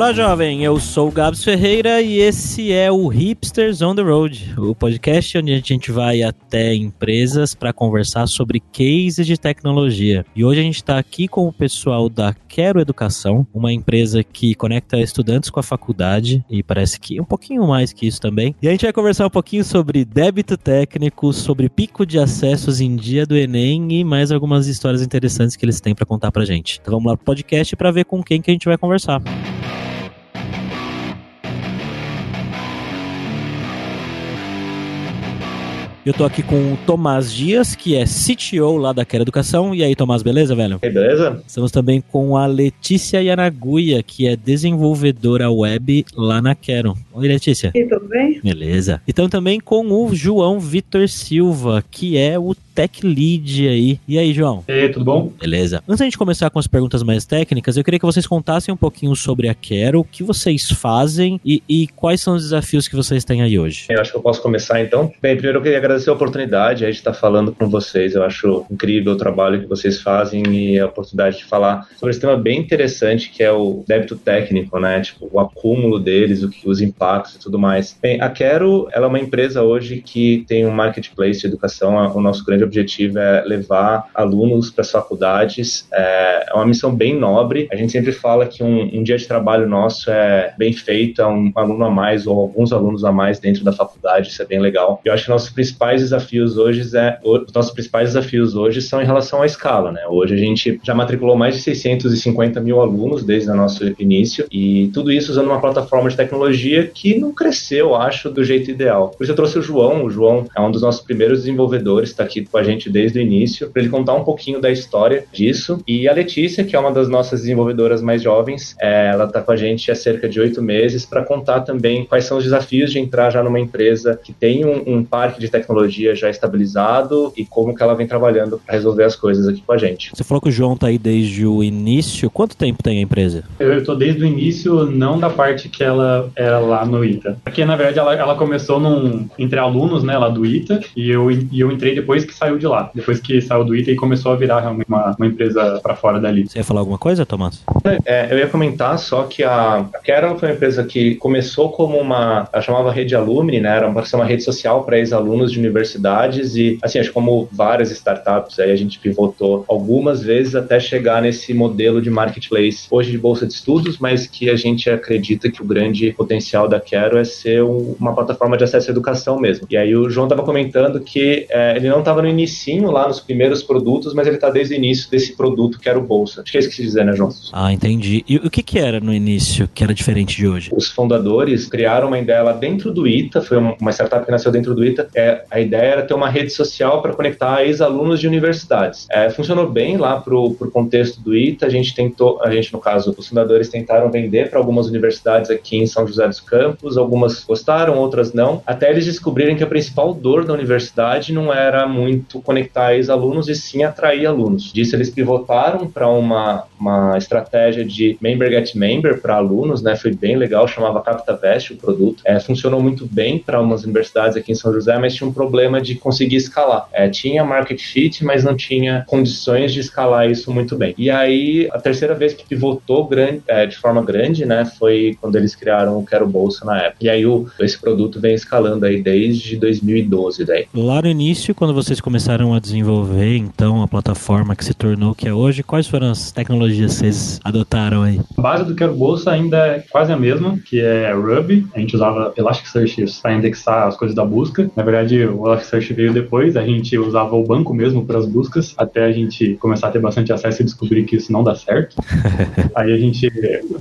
Olá, jovem. Eu sou o Gabs Ferreira e esse é o Hipsters on the Road, o podcast onde a gente vai até empresas para conversar sobre cases de tecnologia. E hoje a gente está aqui com o pessoal da Quero Educação, uma empresa que conecta estudantes com a faculdade e parece que um pouquinho mais que isso também. E a gente vai conversar um pouquinho sobre débito técnico, sobre pico de acessos em dia do Enem e mais algumas histórias interessantes que eles têm para contar pra gente. Então vamos lá pro podcast para ver com quem que a gente vai conversar. Eu tô aqui com o Tomás Dias, que é CTO lá da Quero Educação. E aí, Tomás, beleza, velho? E beleza? Estamos também com a Letícia Yanaguia, que é desenvolvedora web lá na Quero. Oi, Letícia. E tudo bem? Beleza. Então também com o João Vitor Silva, que é o Tech Lead aí. E aí, João? E aí, tudo bom? Beleza. Antes da gente começar com as perguntas mais técnicas, eu queria que vocês contassem um pouquinho sobre a Quero, o que vocês fazem e, e quais são os desafios que vocês têm aí hoje. Eu acho que eu posso começar então. Bem, primeiro eu queria agradecer a oportunidade de estar falando com vocês. Eu acho incrível o trabalho que vocês fazem e a oportunidade de falar sobre esse tema bem interessante que é o débito técnico, né? Tipo, o acúmulo deles, o que, os impactos e tudo mais. Bem, a Quero, ela é uma empresa hoje que tem um marketplace de educação. O nosso grande objetivo é levar alunos para as faculdades. É, é uma missão bem nobre. A gente sempre fala que um, um dia de trabalho nosso é bem feito, é um aluno a mais ou alguns alunos a mais dentro da faculdade. Isso é bem legal. Eu acho que nossos principais desafios hoje é os nossos principais desafios hoje são em relação à escala, né? Hoje a gente já matriculou mais de 650 mil alunos desde o nosso início e tudo isso usando uma plataforma de tecnologia que não cresceu, acho, do jeito ideal. Por isso eu trouxe o João. O João é um dos nossos primeiros desenvolvedores, está aqui com a gente desde o início, para ele contar um pouquinho da história disso. E a Letícia, que é uma das nossas desenvolvedoras mais jovens, é, ela está com a gente há cerca de oito meses para contar também quais são os desafios de entrar já numa empresa que tem um, um parque de tecnologia já estabilizado e como que ela vem trabalhando para resolver as coisas aqui com a gente. Você falou que o João está aí desde o início. Quanto tempo tem a empresa? Eu estou desde o início, não da parte que ela era lá no ITA. Porque, na verdade, ela, ela começou num, entre alunos, né, lá do ITA, e eu, e eu entrei depois que saiu de lá. Depois que saiu do ITA e começou a virar realmente uma, uma empresa para fora dali. Você ia falar alguma coisa, Tomás? É, eu ia comentar só que a, a Carol foi uma empresa que começou como uma, ela chamava Rede Alumni, né, era uma, uma rede social para ex-alunos de universidades e, assim, acho que como várias startups, aí a gente pivotou algumas vezes até chegar nesse modelo de marketplace, hoje de bolsa de estudos, mas que a gente acredita que o grande potencial da Quero é ser um, uma plataforma de acesso à educação mesmo. E aí o João estava comentando que é, ele não estava no inicinho lá nos primeiros produtos, mas ele está desde o início desse produto que era o Bolsa. Acho que é isso que se dizer, né, João? Ah, entendi. E o que que era no início que era diferente de hoje? Os fundadores criaram uma ideia lá dentro do ITA, foi uma startup que nasceu dentro do ITA. É, a ideia era ter uma rede social para conectar ex-alunos de universidades. É, funcionou bem lá para o contexto do ITA. A gente tentou, a gente no caso, os fundadores tentaram vender para algumas universidades aqui em São José dos Campos. Algumas gostaram, outras não. Até eles descobrirem que a principal dor da universidade não era muito conectar ex-alunos e sim atrair alunos. Disso eles pivotaram para uma, uma estratégia de member get member para alunos, né? Foi bem legal, chamava CaptaVest o produto. É, funcionou muito bem para umas universidades aqui em São José, mas tinha um problema de conseguir escalar. É, tinha market fit, mas não tinha condições de escalar isso muito bem. E aí, a terceira vez que pivotou grande, é, de forma grande, né, foi quando eles criaram o Quero Bolsa na época. E aí, o, esse produto vem escalando aí desde 2012 daí. Lá no início, quando vocês começaram a desenvolver, então, a plataforma que se tornou o que é hoje, quais foram as tecnologias que vocês adotaram aí? A base do Quero Bolsa ainda é quase a mesma, que é Ruby. A gente usava Elasticsearch para indexar as coisas da busca. Na verdade, o Elasticsearch veio depois, a gente usava o banco mesmo para as buscas, até a gente começar a ter bastante acesso e descobrir que isso não dá certo. aí a gente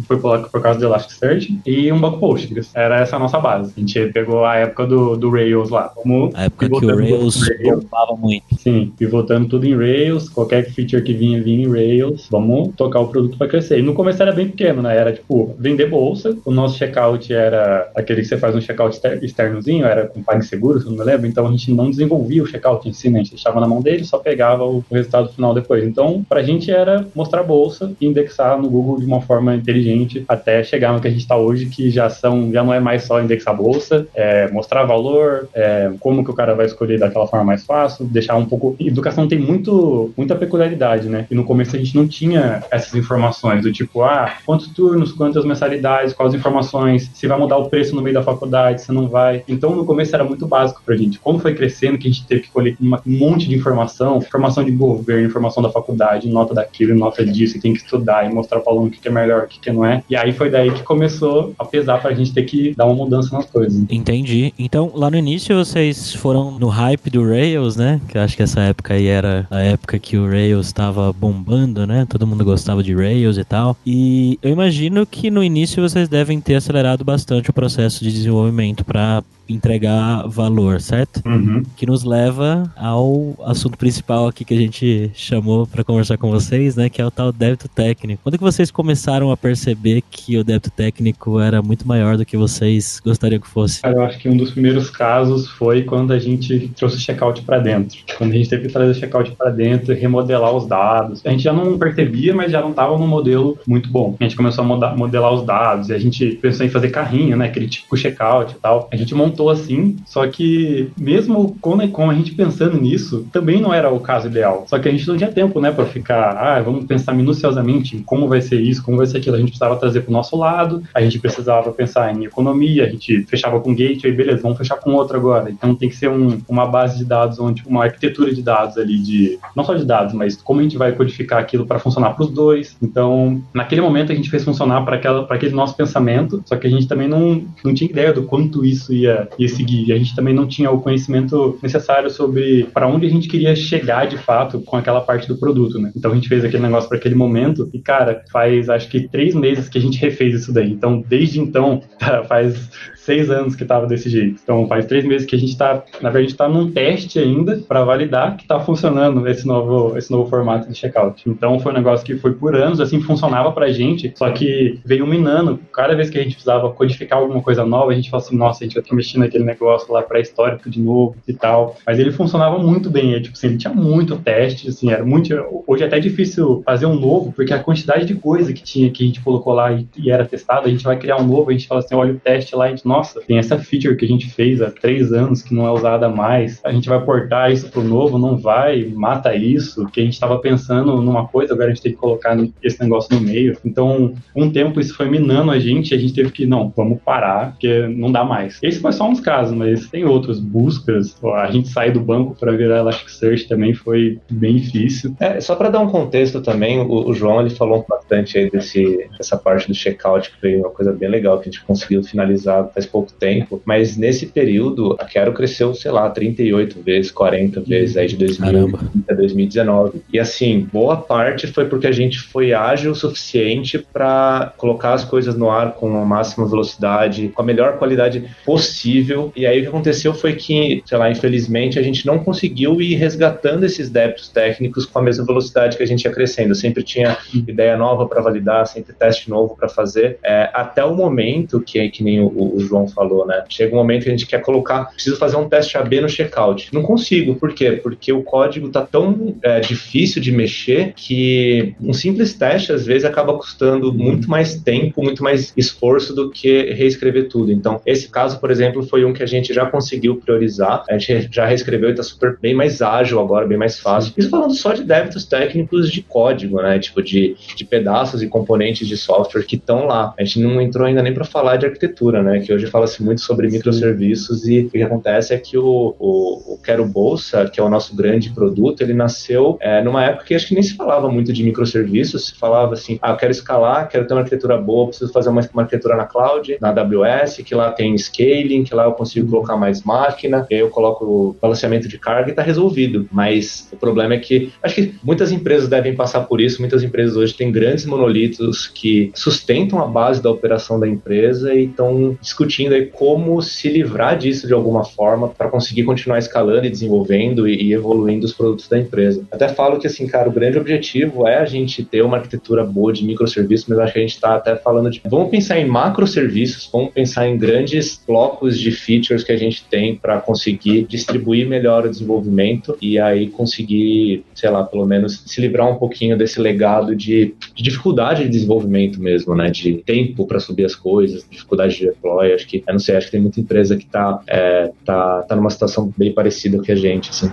foi por, por causa do Elasticsearch e um banco Postgres. Era essa a nossa base. A gente pegou a época do, do Rails lá. Como a época que o Rails bombava muito. Sim, pivotando tudo em Rails, qualquer feature que vinha, vinha em Rails. Vamos tocar o produto para crescer. E no começo era bem pequeno, né? Era tipo, vender bolsa. O nosso checkout era aquele que você faz um checkout externozinho, era com PagSeguro, se não me lembro. Então então a gente não desenvolvia o checkout em si, né? A gente deixava na mão dele, só pegava o resultado final depois. Então, pra gente era mostrar a bolsa e indexar no Google de uma forma inteligente até chegar no que a gente está hoje, que já são, já não é mais só indexar a bolsa, é mostrar valor, é, como que o cara vai escolher daquela forma mais fácil, deixar um pouco. Educação tem muito, muita peculiaridade, né? E no começo a gente não tinha essas informações do tipo, ah, quantos turnos, quantas mensalidades, quais informações, se vai mudar o preço no meio da faculdade, se não vai. Então no começo era muito básico pra gente. Quando foi crescendo, que a gente teve que colher um monte de informação, informação de governo, informação da faculdade, nota daquilo, nota disso, e tem que estudar e mostrar para o aluno o que é melhor, o que não é. E aí foi daí que começou a pesar pra gente ter que dar uma mudança nas coisas. Entendi. Então, lá no início vocês foram no hype do Rails, né? Que eu acho que essa época aí era a época que o Rails estava bombando, né? Todo mundo gostava de Rails e tal. E eu imagino que no início vocês devem ter acelerado bastante o processo de desenvolvimento para entregar valor, certo? Uhum. Que nos leva ao assunto principal aqui que a gente chamou para conversar com vocês, né? Que é o tal débito técnico. Quando que vocês começaram a perceber que o débito técnico era muito maior do que vocês gostariam que fosse? Cara, eu acho que um dos primeiros casos foi quando a gente trouxe o checkout para dentro. Quando a gente teve que trazer o checkout para dentro e remodelar os dados. A gente já não percebia, mas já não estava num modelo muito bom. A gente começou a modelar os dados e a gente pensou em fazer carrinho, né? Aquele tipo checkout e tal. A gente montou assim, só que mesmo com, a gente pensando nisso, também não era o caso ideal. Só que a gente não tinha tempo, né, para ficar, ah, vamos pensar minuciosamente em como vai ser isso, como vai ser aquilo. A gente precisava trazer para o nosso lado, a gente precisava pensar em economia, a gente fechava com gateway, beleza, vamos fechar com outro agora. Então tem que ser um, uma base de dados, onde uma arquitetura de dados ali de, não só de dados, mas como a gente vai codificar aquilo para funcionar para os dois. Então, naquele momento a gente fez funcionar para aquele nosso pensamento, só que a gente também não, não tinha ideia do quanto isso ia ia seguir. E a gente também não tinha o conhecimento necessário sobre para onde a gente queria chegar de fato com aquela parte do produto, né? Então a gente fez aquele negócio para aquele momento e, cara, faz acho que três meses que a gente refez isso daí. Então, desde então, faz seis anos que estava desse jeito. Então faz três meses que a gente está, na verdade, está num teste ainda para validar que está funcionando esse novo, esse novo formato de checkout. Então foi um negócio que foi por anos, assim, funcionava para a gente, só que veio minando. Cada vez que a gente precisava codificar alguma coisa nova, a gente falava assim, nossa, a gente vai ter que mexer naquele negócio lá pré-histórico de novo e tal. Mas ele funcionava muito bem, tipo assim, ele tinha muito teste, assim, era muito. Hoje é até difícil fazer um novo, porque a quantidade de coisa que tinha que a gente colocou lá e, e era testado, a gente vai criar um novo, a gente fala assim, olha o teste lá, a gente, nossa, nossa, tem essa feature que a gente fez há três anos que não é usada mais, a gente vai portar isso pro novo, não vai, mata isso, que a gente estava pensando numa coisa, agora a gente tem que colocar esse negócio no meio. Então, um tempo isso foi minando a gente, a gente teve que, não, vamos parar, porque não dá mais. Esse foi só uns casos, mas tem outros, buscas, a gente sair do banco para virar Elasticsearch também foi bem difícil. É, só para dar um contexto também, o, o, João ele falou bastante aí desse, dessa parte do checkout, que foi uma coisa bem legal que a gente conseguiu finalizar faz pouco tempo, mas nesse período a Quero cresceu, sei lá, 38 vezes, 40 vezes aí de 2000 a 2019. E assim, boa parte foi porque a gente foi ágil o suficiente para colocar as coisas no ar com a máxima velocidade, com a melhor qualidade possível. E aí o que aconteceu foi que, sei lá, infelizmente a gente não conseguiu ir resgatando esses débitos técnicos com a mesma velocidade que a gente ia crescendo. Sempre tinha ideia nova para validar, sempre teste novo para fazer. É, até o momento que, que nem o, o João falou, né? Chega um momento que a gente quer colocar, preciso fazer um teste AB no checkout. Não consigo, por quê? Porque o código tá tão é, difícil de mexer que um simples teste, às vezes, acaba custando muito mais tempo, muito mais esforço do que reescrever tudo. Então, esse caso, por exemplo, foi um que a gente já conseguiu priorizar, a gente já reescreveu e tá super bem mais ágil agora, bem mais fácil. Isso falando só de débitos técnicos de código, né? Tipo, de, de pedaços e componentes de software que estão lá. A gente não entrou ainda nem para falar de arquitetura, né? Que hoje fala-se muito sobre microserviços e o que acontece é que o, o, o Quero Bolsa, que é o nosso grande produto, ele nasceu é, numa época que acho que nem se falava muito de microserviços, se falava assim, ah, eu quero escalar, quero ter uma arquitetura boa, preciso fazer uma, uma arquitetura na cloud, na AWS, que lá tem scaling, que lá eu consigo colocar mais máquina, e aí eu coloco o balanceamento de carga e está resolvido. Mas o problema é que acho que muitas empresas devem passar por isso, muitas empresas hoje têm grandes monolitos que sustentam a base da operação da empresa e estão discutindo aí como se livrar disso de alguma forma para conseguir continuar escalando e desenvolvendo e, e, evoluindo os produtos da empresa. Até falo que, assim, cara, o grande objetivo é a gente ter uma arquitetura boa de microserviços, mas acho que a gente está até falando de vamos pensar em macroserviços, vamos pensar em grandes blocos de features que a gente tem para conseguir distribuir melhor o desenvolvimento e aí conseguir, sei lá, pelo menos se livrar um pouquinho desse legado de, de dificuldade de desenvolvimento mesmo, né? De tempo para subir as coisas, dificuldade de deploy. Acho que, não sei, acho que tem muita empresa que está é, tá, tá numa situação bem parecida com a gente, assim.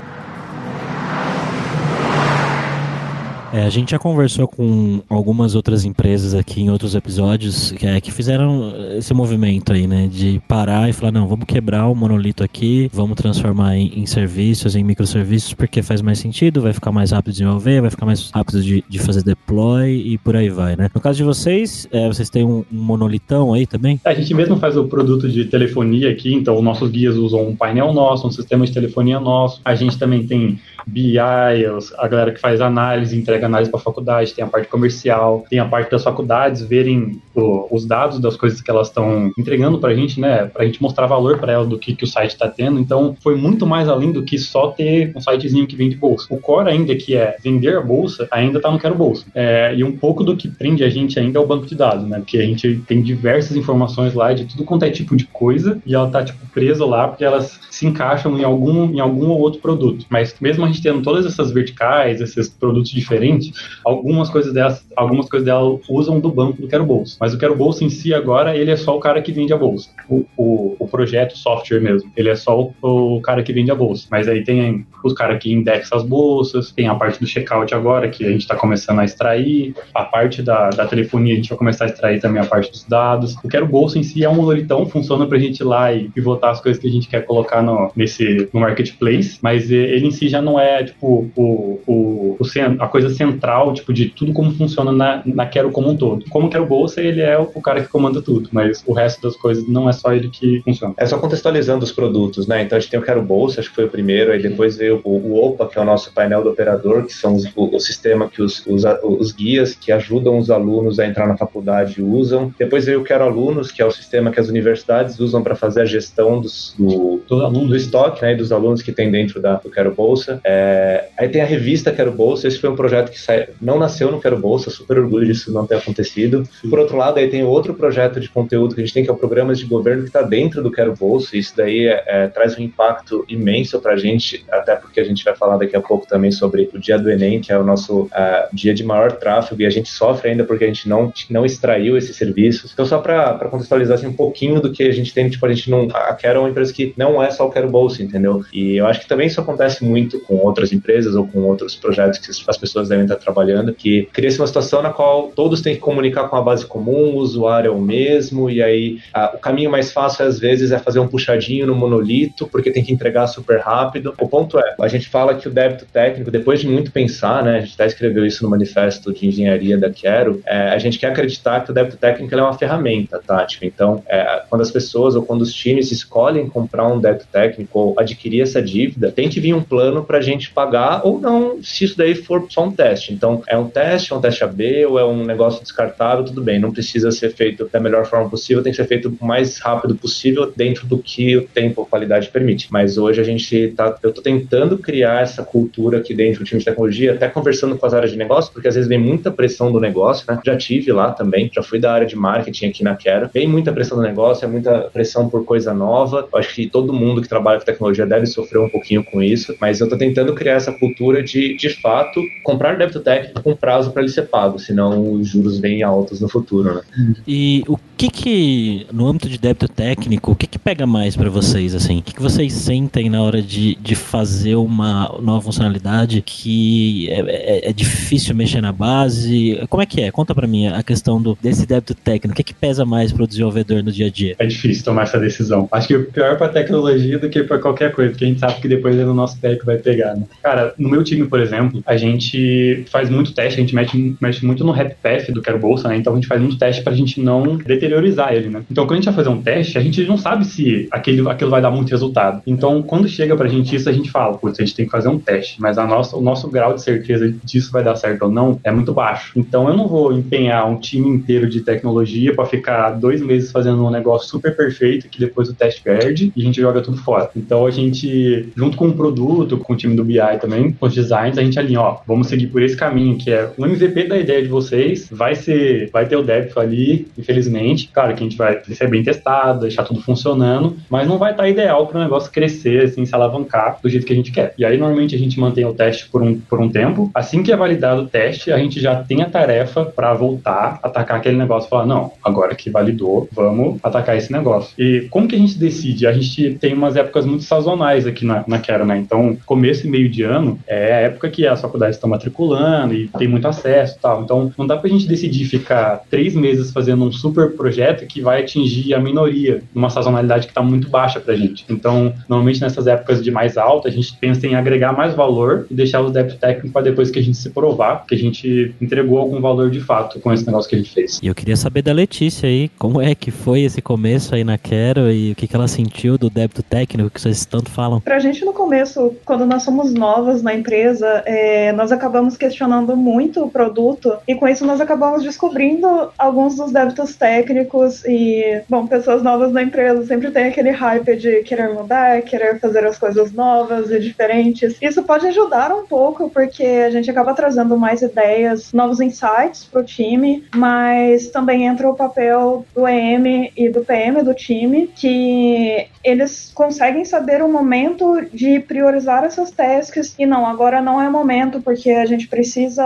É, a gente já conversou com algumas outras empresas aqui em outros episódios que, é, que fizeram esse movimento aí, né? De parar e falar, não, vamos quebrar o monolito aqui, vamos transformar em, em serviços, em microserviços, porque faz mais sentido, vai ficar mais rápido de desenvolver, vai ficar mais rápido de, de fazer deploy e por aí vai, né? No caso de vocês, é, vocês têm um, um monolitão aí também? A gente mesmo faz o produto de telefonia aqui, então nossos guias usam um painel nosso, um sistema de telefonia nosso. A gente também tem BI, a galera que faz análise, entrega análise para a faculdade, tem a parte comercial, tem a parte das faculdades verem o, os dados das coisas que elas estão entregando para a gente, né? Para a gente mostrar valor para elas do que, que o site está tendo. Então, foi muito mais além do que só ter um sitezinho que vende bolsa. O core ainda que é vender a bolsa, ainda está no Quero Bolsa. É, e um pouco do que prende a gente ainda é o banco de dados, né? Porque a gente tem diversas informações lá de tudo quanto é tipo de coisa e ela tá tipo presa lá porque elas se encaixam em algum em algum ou outro produto. Mas mesmo a gente tendo todas essas verticais, esses produtos diferentes, algumas coisas delas, algumas coisas dela usam do banco do Quero Bolsa. Mas o Quero Bolsa em si agora, ele é só o cara que vende a bolsa. O, o, o projeto, o software mesmo, ele é só o, o, cara que vende a bolsa. Mas aí tem os caras que indexam as bolsas, tem a parte do checkout agora, que a gente está começando a extrair, a parte da, da telefonia, a gente vai começar a extrair também a parte dos dados. O Quero Bolsa em si é um monolitão, funciona para a gente ir lá e pivotar as coisas que a gente quer colocar no, nesse, no marketplace, mas ele em si já não é tipo o, o, o a coisa central, tipo de tudo como funciona na, na Quero como um todo. Como Quero Bolsa, ele é o, o, cara que comanda tudo, mas o resto das coisas não é só ele que funciona. É só contextualizando os produtos, né? Então a gente tem o Quero Bolsa, acho que foi o primeiro, aí depois veio o, o OPA, que é o nosso painel do operador, que são os, o, o, sistema que os, os, os guias que ajudam os alunos a entrar na faculdade usam. Depois veio o Quero Alunos, que é o sistema que as universidades usam para fazer a gestão dos, do, do, do estoque, né? Dos alunos que tem dentro da, do Quero Bolsa. É, aí tem a revista Quero Bolsa, esse foi um projeto que sai, não nasceu no Quero Bolsa, super orgulho disso não ter acontecido. Sim. Por outro lado, aí tem outro projeto de conteúdo que a gente tem, que é o Programas de Governo, que está dentro do Quero Bolsa, e isso daí é, é, traz um impacto imenso para a gente, até porque a gente vai falar daqui a pouco também sobre o dia do Enem, que é o nosso uh, dia de maior tráfego, e a gente sofre ainda porque a gente não, não extraiu esses serviços. Então, só para contextualizar assim, um pouquinho do que a gente tem, tipo, a gente não. A Quero é uma empresa que não é só o Quero Bolsa, entendeu? E eu acho que também isso acontece muito com outras empresas ou com outros projetos que as pessoas devem estar trabalhando, que cria-se uma situação na qual todos têm que comunicar com a base comum, o usuário é o mesmo, e aí a, o caminho mais fácil às vezes é fazer um puxadinho no monolito, porque tem que entregar super rápido. O ponto é, a gente fala que o débito técnico, depois de muito pensar, né, a gente até escreveu isso no manifesto de engenharia da Quero, é, a gente quer acreditar que o débito técnico é uma ferramenta tática. Então, é, quando as pessoas ou quando os times escolhem comprar um débito técnico ou adquirir essa dívida, tem que vir um plano para a gente pagar ou não, se isso daí for só um teste. Então, é um teste, é um teste AB ou é um negócio descartável, tudo bem, não precisa ser feito da melhor forma possível, tem que ser feito o mais rápido possível dentro do que o tempo, a qualidade permite. Mas hoje a gente tá, eu estou tentando criar essa cultura aqui dentro do time de tecnologia, até conversando com as áreas de negócio, porque às vezes vem muita pressão do negócio, né? Já tive lá também, já fui da área de marketing aqui na Quero. Vem muita pressão do negócio, é muita pressão por coisa nova. Eu acho que todo mundo que trabalha com tecnologia deve sofrer um pouquinho com isso, mas eu estou tentando criar essa cultura de, de fato, comprar débito técnico com prazo para ele ser pago, senão os juros vêm altos no futuro, né? E o que que, no âmbito de débito técnico, o que que pega mais para vocês, assim? O que que vocês sentem na hora de, de fazer uma nova funcionalidade que é, é, é difícil mexer na base? Como é que é? Conta para mim a questão do, desse débito técnico. O que que pesa mais para o desenvolvedor no dia a dia? É difícil tomar essa decisão. Acho que o pior para tecnologia do que para qualquer coisa, porque a gente sabe que depois é no nosso pé que vai pegar, né? Cara, no meu time, por exemplo, a gente faz muito teste, a gente mexe, mexe muito no Rap Path do Quero Bolsa, né? Então a gente faz muito teste pra gente não deteriorizar ele, né? Então quando a gente vai fazer um teste, a gente não sabe se aquele, aquilo vai dar muito resultado. Então quando chega pra gente isso, a gente fala, putz, a gente tem que fazer um teste, mas a nossa, o nosso grau de certeza disso vai dar certo ou não é muito baixo. Então eu não vou empenhar um time inteiro de tecnologia para ficar dois meses fazendo um negócio super perfeito que depois o teste perde e a gente joga tudo fora. Então a gente, junto com o produto, com o time do BI também, com os designs, a gente alinha, ó, vamos seguir por esse caminho que é o MVP da ideia de vocês, vai ser, vai ter o débito ali, infelizmente, inicialmente. Claro que a gente vai ser bem testado, deixar tudo funcionando, mas não vai estar ideal para o negócio crescer, assim, se alavancar do jeito que a gente quer. E aí, normalmente, a gente mantém o teste por um, por um tempo. Assim que é validado o teste, a gente já tem a tarefa para voltar, atacar aquele negócio e falar: não, agora que validou, vamos atacar esse negócio. E como que a gente decide? A gente tem umas épocas muito sazonais aqui na, na Quero, né? Então, começo e meio de ano é a época que as faculdades estão matriculando e tem muito acesso e tal. Então, não dá pra gente decidir ficar três meses fazendo um super projeto que vai atingir a minoria, numa sazonalidade que está muito baixa pra gente. Então, normalmente nessas épocas de mais alta, a gente pensa em agregar mais valor e deixar o débito técnico para depois que a gente se provar que a gente entregou algum valor de fato com esse negócio que a gente fez. E eu queria saber da Letícia aí, como é que foi esse começo aí na Quero e o que, que ela sentiu do débito técnico que vocês tanto falam? Pra gente no começo, quando nós somos novas na empresa, é, nós acabamos questionando muito o produto e com isso nós acabamos descobrindo alguns dos débitos técnicos e, bom, pessoas novas na empresa sempre tem aquele hype de querer mudar, querer fazer as coisas novas e diferentes. Isso pode ajudar um pouco porque a gente acaba trazendo mais ideias, novos insights para o time, mas também entra o papel do EM e do PM do time, que eles conseguem saber o momento de priorizar essas tasks e não, agora não é momento porque a gente precisa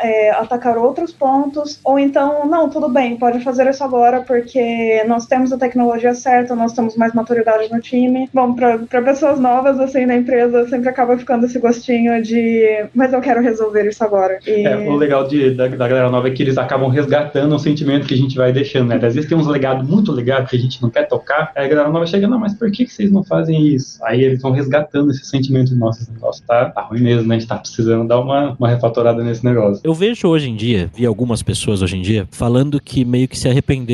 é, atacar outros pontos, ou então, não, tudo bem, pode fazer isso agora porque nós temos a tecnologia certa, nós temos mais maturidade no time. Bom, para pessoas novas assim na empresa, sempre acaba ficando esse gostinho de, mas eu quero resolver isso agora. E... É, o legal de, da, da galera nova é que eles acabam resgatando um sentimento que a gente vai deixando, né? Às vezes tem uns legados muito legados que a gente não quer tocar, aí a galera nova chega, não, mas por que, que vocês não fazem isso? Aí eles vão resgatando esse sentimento de, nossa, esse negócio tá, tá ruim mesmo, né? A gente tá precisando dar uma, uma refatorada nesse negócio. Eu vejo hoje em dia, vi algumas pessoas hoje em dia, falando que meio que se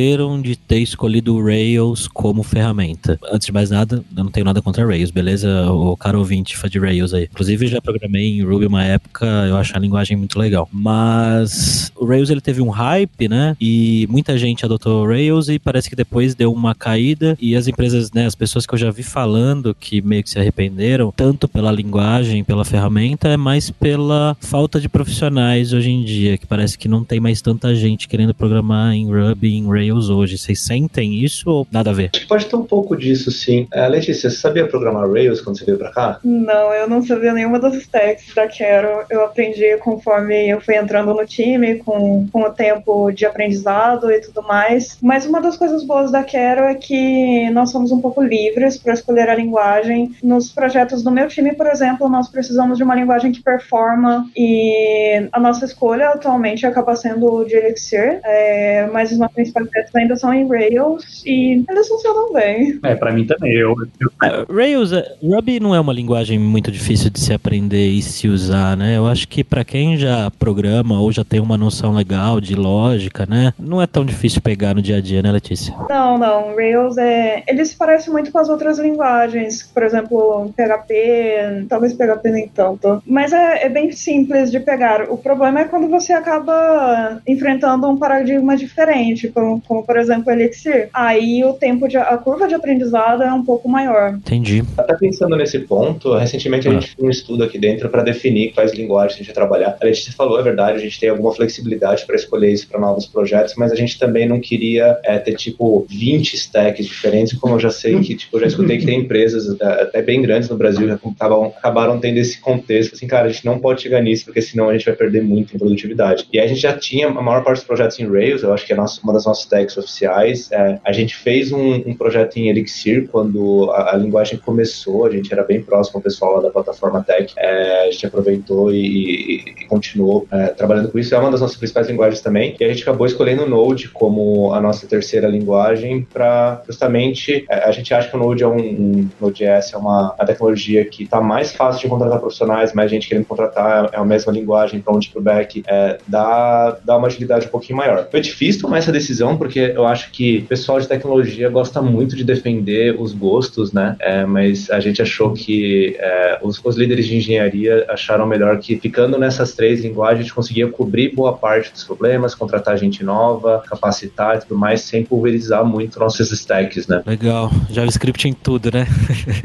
arrependeram de ter escolhido o Rails como ferramenta. Antes de mais nada, eu não tenho nada contra Rails, beleza? O cara ouvinte fã de Rails aí. Inclusive, já programei em Ruby uma época, eu acho a linguagem muito legal. Mas o Rails ele teve um hype, né? E muita gente adotou o Rails e parece que depois deu uma caída e as empresas, né, as pessoas que eu já vi falando que meio que se arrependeram, tanto pela linguagem, pela ferramenta, é mais pela falta de profissionais hoje em dia, que parece que não tem mais tanta gente querendo programar em Ruby, em Rails hoje. Vocês sentem isso ou nada a ver? Pode ter um pouco disso, sim. Uh, Letícia, você sabia programar Rails quando você veio pra cá? Não, eu não sabia nenhuma das stacks da Quero. Eu aprendi conforme eu fui entrando no time, com, com o tempo de aprendizado e tudo mais. Mas uma das coisas boas da Quero é que nós somos um pouco livres para escolher a linguagem. Nos projetos do meu time, por exemplo, nós precisamos de uma linguagem que performa e a nossa escolha atualmente acaba sendo o de Elixir, é, mas os nossos principais testes ainda são em Rails e eles funcionam bem. É, para mim também. Eu, eu... É, Rails, é, Ruby não é uma linguagem muito difícil de se aprender e se usar, né? Eu acho que para quem já programa ou já tem uma noção legal de lógica, né? Não é tão difícil pegar no dia a dia, né, Letícia? Não, não. Rails é. Ele se parece muito com as outras linguagens, por exemplo, PHP, talvez PHP nem tanto. Mas é, é bem simples de pegar. O problema é quando você acaba enfrentando um paradigma diferente, como, como por exemplo Elixir. Aí o tempo de a curva de aprendizado é um pouco maior. Entendi. Até pensando nesse ponto, recentemente a gente fez um estudo aqui dentro para definir quais linguagens a gente vai trabalhar. A gente falou, é verdade, a gente tem alguma flexibilidade para escolher isso para novos projetos, mas a gente também não queria é, ter tipo 20 stacks diferentes, como eu já sei que, tipo, eu já escutei que tem empresas é, até bem grandes no Brasil que acabaram, acabaram tendo esse contexto, assim, cara, a gente não pode chegar nisso, porque senão a gente vai perder muito em produtividade. E aí a gente já tinha a maior parte dos projetos em Rails, eu acho que é nossa, uma das nossas stacks oficiais. É, a gente fez um, um, projeto em Elixir quando a, a, linguagem começou, a gente era bem próximo ao pessoal da plataforma Tech, é, a gente aproveitou e, e, continuou é, trabalhando com isso. É uma das nossas principais linguagens também. E a gente acabou escolhendo o Node como a nossa terceira linguagem para justamente é, a gente acha que o Node é um, um Node.js é uma, uma tecnologia que está mais fácil de contratar profissionais, mais gente querendo contratar, é a mesma linguagem para onde para o back, é, dá, dá uma agilidade um pouquinho maior. Foi difícil tomar essa decisão porque eu acho que o pessoal de tecnologia gosta muito de defender os gostos, né? É, mas a gente achou que é, os, os, líderes de engenharia acharam melhor que ficando nessas três linguagens a gente conseguia cobrir boa parte dos problemas, contratar gente nova, capacitar e tudo mais, sem pulverizar muito nossos stacks, né? Legal. JavaScript em tudo, né?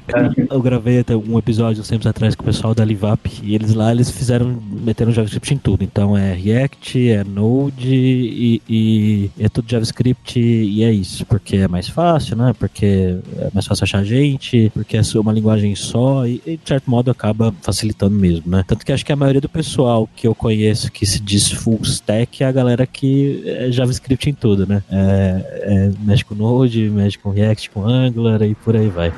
É. eu gravei até um episódio uns tempos atrás com o pessoal da Livap e eles lá eles fizeram, meteram JavaScript em tudo. Então é React, é Node e, e é tudo JavaScript JavaScript e é isso, porque é mais fácil, né? Porque é mais fácil achar gente, porque é uma linguagem só e, de certo modo, acaba facilitando mesmo, né? Tanto que acho que a maioria do pessoal que eu conheço que se diz full stack é a galera que é JavaScript em tudo, né? É, é, mexe com Node, mexe com React, com Angular e por aí vai.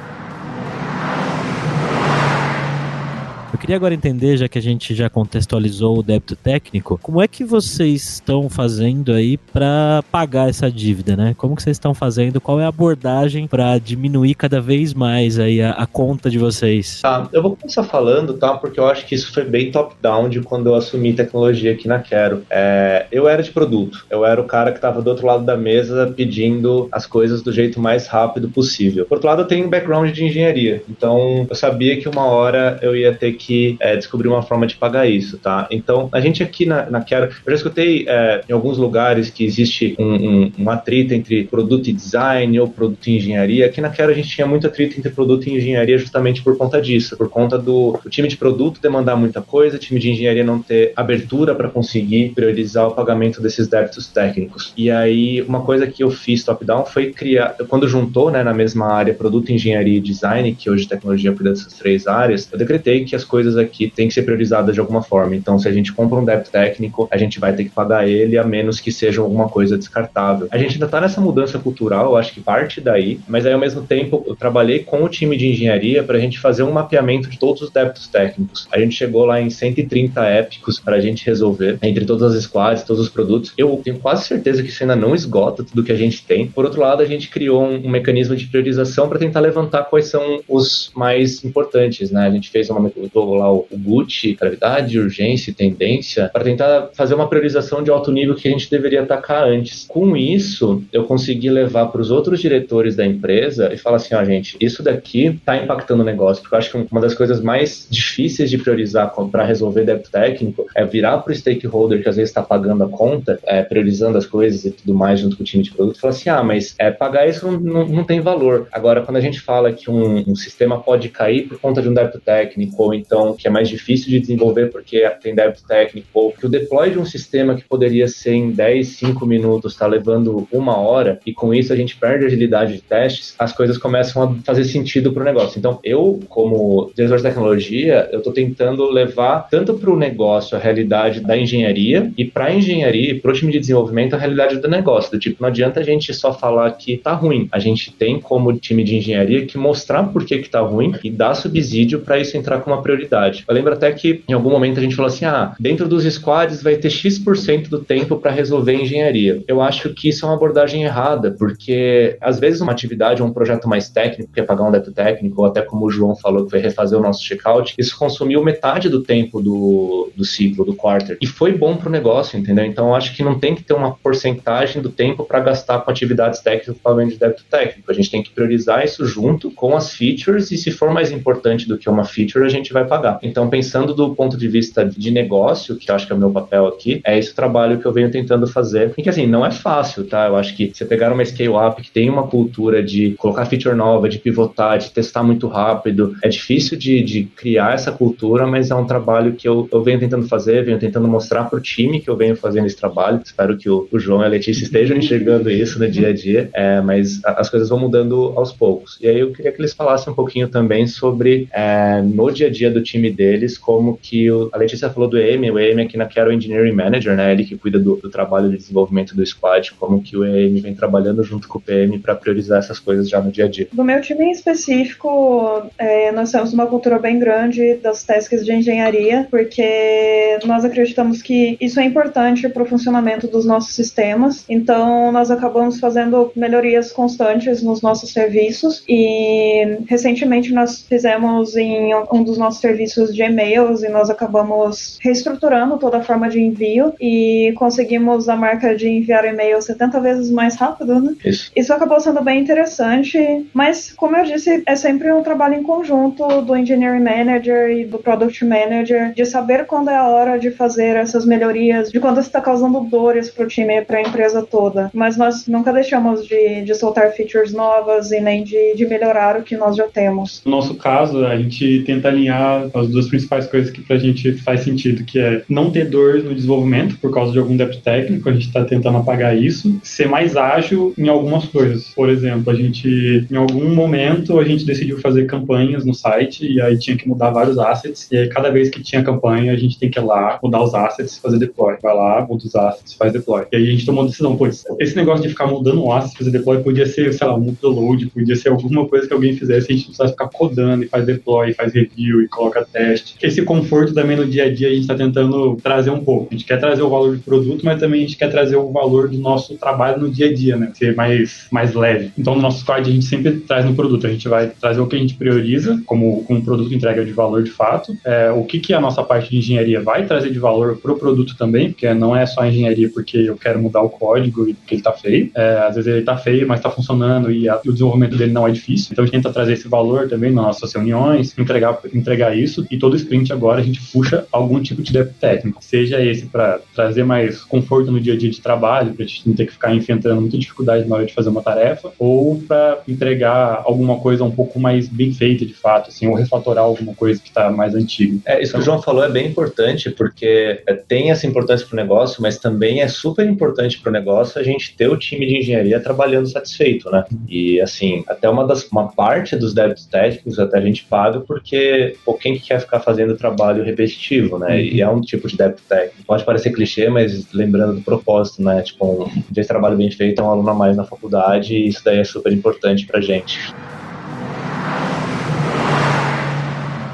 Eu queria agora entender, já que a gente já contextualizou o débito técnico, como é que vocês estão fazendo aí para pagar essa dívida, né? Como que vocês estão fazendo? Qual é a abordagem para diminuir cada vez mais aí a, a, conta de vocês? Tá, eu vou começar falando, tá? Porque eu acho que isso foi bem top-down de quando eu assumi tecnologia aqui na Quero. É, eu era de produto, eu era o cara que estava do outro lado da mesa pedindo as coisas do jeito mais rápido possível. Por outro lado, eu tenho um background de engenharia, então eu sabia que uma hora eu ia ter que que é, descobrir uma forma de pagar isso, tá? Então, a gente aqui na, na Quero, eu já escutei é, em alguns lugares que existe um, um, um, atrito entre produto e design ou produto e engenharia. Aqui na Quero a gente tinha muito atrito entre produto e engenharia justamente por conta disso, por conta do time de produto demandar muita coisa, o time de engenharia não ter abertura para conseguir priorizar o pagamento desses débitos técnicos. E aí, uma coisa que eu fiz top-down foi criar, quando juntou né, na mesma área produto, engenharia e design, que hoje tecnologia cuida dessas três áreas, eu decretei que as coisas aqui têm que ser priorizadas de alguma forma. Então, se a gente compra um débito técnico, a gente vai ter que pagar ele, a menos que seja alguma coisa descartável. A gente ainda está nessa mudança cultural, acho que parte daí, mas aí ao mesmo tempo eu trabalhei com o time de engenharia para a gente fazer um mapeamento de todos os débitos técnicos. A gente chegou lá em 130 épicos para a gente resolver entre todas as squads, todos os produtos. Eu tenho quase certeza que isso ainda não esgota tudo que a gente tem. Por outro lado, a gente criou um, um mecanismo de priorização para tentar levantar quais são os mais importantes, né? A gente fez uma metodologia lá o, GUT, gravidade, urgência e tendência, para tentar fazer uma priorização de alto nível que a gente deveria atacar antes. Com isso, eu consegui levar para os outros diretores da empresa e falar assim: ó, gente, isso daqui está impactando o negócio, porque eu acho que uma das coisas mais difíceis de priorizar para resolver débito técnico é virar para o stakeholder que às vezes está pagando a conta, é, priorizando as coisas e tudo mais junto com o time de produto, e falar assim: ah, mas é, pagar isso não, não, não, tem valor. Agora, quando a gente fala que um, um sistema pode cair por conta de um débito técnico, ou então que é mais difícil de desenvolver porque tem débito técnico, ou que o deploy de um sistema que poderia ser em 10, 5 minutos está levando uma hora, e com isso a gente perde a agilidade de testes, as coisas começam a fazer sentido para o negócio. Então, eu, como diretor de tecnologia, eu estou tentando levar tanto para o negócio a realidade da engenharia, e para a engenharia e para o time de desenvolvimento a realidade do negócio. Do tipo, não adianta a gente só falar que tá ruim. A gente tem, como time de engenharia, que mostrar por que, que tá ruim e dar subsídio para isso entrar com uma prioridade eu lembro até que em algum momento a gente falou assim: ah, dentro dos squads vai ter X% do tempo para resolver engenharia. Eu acho que isso é uma abordagem errada, porque às vezes uma atividade ou um projeto mais técnico, que é pagar um débito técnico, ou até como o João falou que foi refazer o nosso checkout, isso consumiu metade do tempo do, do ciclo, do quarter. E foi bom para o negócio, entendeu? Então eu acho que não tem que ter uma porcentagem do tempo para gastar com atividades técnicas pagamento de débito técnico. A gente tem que priorizar isso junto com as features e se for mais importante do que uma feature, a gente vai pagar pagar. Então, pensando do ponto de vista de negócio, que eu acho que é o meu papel aqui, é esse trabalho que eu venho tentando fazer. E que, assim, não é fácil, tá? Eu acho que você pegar uma scale-up que tem uma cultura de colocar feature nova, de pivotar, de testar muito rápido, é difícil de, de criar essa cultura, mas é um trabalho que eu, eu venho tentando fazer, venho tentando mostrar para o time que eu venho fazendo esse trabalho. Espero que o, o João e a Letícia estejam enxergando isso no dia a dia, é, mas as coisas vão mudando aos poucos. E aí eu queria que eles falassem um pouquinho também sobre é, no dia a dia do time deles, como que o, a Letícia falou do EM, o EM aqui na que era o Engineering Manager, né, ele que cuida do, do trabalho de desenvolvimento do squad, como que o EM vem trabalhando junto com o PM para priorizar essas coisas já no dia a dia. Do meu time em específico, é, nós temos uma cultura bem grande das tasks de engenharia, porque nós acreditamos que isso é importante para o funcionamento dos nossos sistemas, então nós acabamos fazendo melhorias constantes nos nossos serviços e recentemente nós fizemos em um dos nossos serviços de e-mails e nós acabamos reestruturando toda a forma de envio e conseguimos a marca de enviar e-mail 70 vezes mais rápido, né? Isso. Isso acabou sendo bem interessante, mas como eu disse, é sempre um trabalho em conjunto do Engineering Manager e do Product Manager de saber quando é a hora de fazer essas melhorias, de quando está causando dores para o time e para a empresa toda. Mas nós nunca deixamos de, de soltar features novas e nem de, de melhorar o que nós já temos. No nosso caso, a gente tenta alinhar as duas principais coisas que pra gente faz sentido, que é não ter dor no desenvolvimento por causa de algum débito técnico, a gente tá tentando apagar isso, ser mais ágil em algumas coisas. Por exemplo, a gente, em algum momento, a gente decidiu fazer campanhas no site e aí tinha que mudar vários assets, e aí cada vez que tinha campanha, a gente tem que ir lá, mudar os assets, fazer deploy. Vai lá, muda os assets, faz deploy. E aí a gente tomou a decisão, pô, esse negócio de ficar mudando o asset, fazer deploy, podia ser, sei lá, um upload, podia ser alguma coisa que alguém fizesse, a gente precisasse ficar codando e faz deploy, faz review e coloca teste. Esse conforto também no dia a dia a gente está tentando trazer um pouco. A gente quer trazer o valor do produto, mas também a gente quer trazer o valor do nosso trabalho no dia a dia, né? Ser mais, mais leve. Então, no nosso squad, a gente sempre traz no produto. A gente vai trazer o que a gente prioriza como, como produto entrega de valor de fato. É, o que, que a nossa parte de engenharia vai trazer de valor para o produto também, porque não é só engenharia porque eu quero mudar o código e porque ele está feio. É, às vezes ele está feio, mas está funcionando e, a, e, o desenvolvimento dele não é difícil. Então, a gente tenta trazer esse valor também nas nossas reuniões, entregar, entregar isso e todo sprint agora a gente puxa algum tipo de depth técnico. Seja esse para trazer mais conforto no dia a dia de trabalho, para a gente não ter que ficar enfrentando muita dificuldade na hora de fazer uma tarefa, ou para entregar alguma coisa um pouco mais bem feita de fato, assim, ou refatorar alguma coisa que está mais antiga. É, isso que o João falou é bem importante, porque é, tem essa importância para o negócio, mas também é super importante para o negócio a gente ter o time de engenharia trabalhando satisfeito, né? E assim, até uma das uma parte dos débitos técnicos até a gente paga porque pô, quem que quer ficar fazendo trabalho repetitivo, né? Uhum. E é um tipo de débito técnico. Pode parecer clichê, mas lembrando do propósito, né? Tipo, um de trabalho bem feito é um aluno a mais na faculdade e isso daí é super importante pra gente.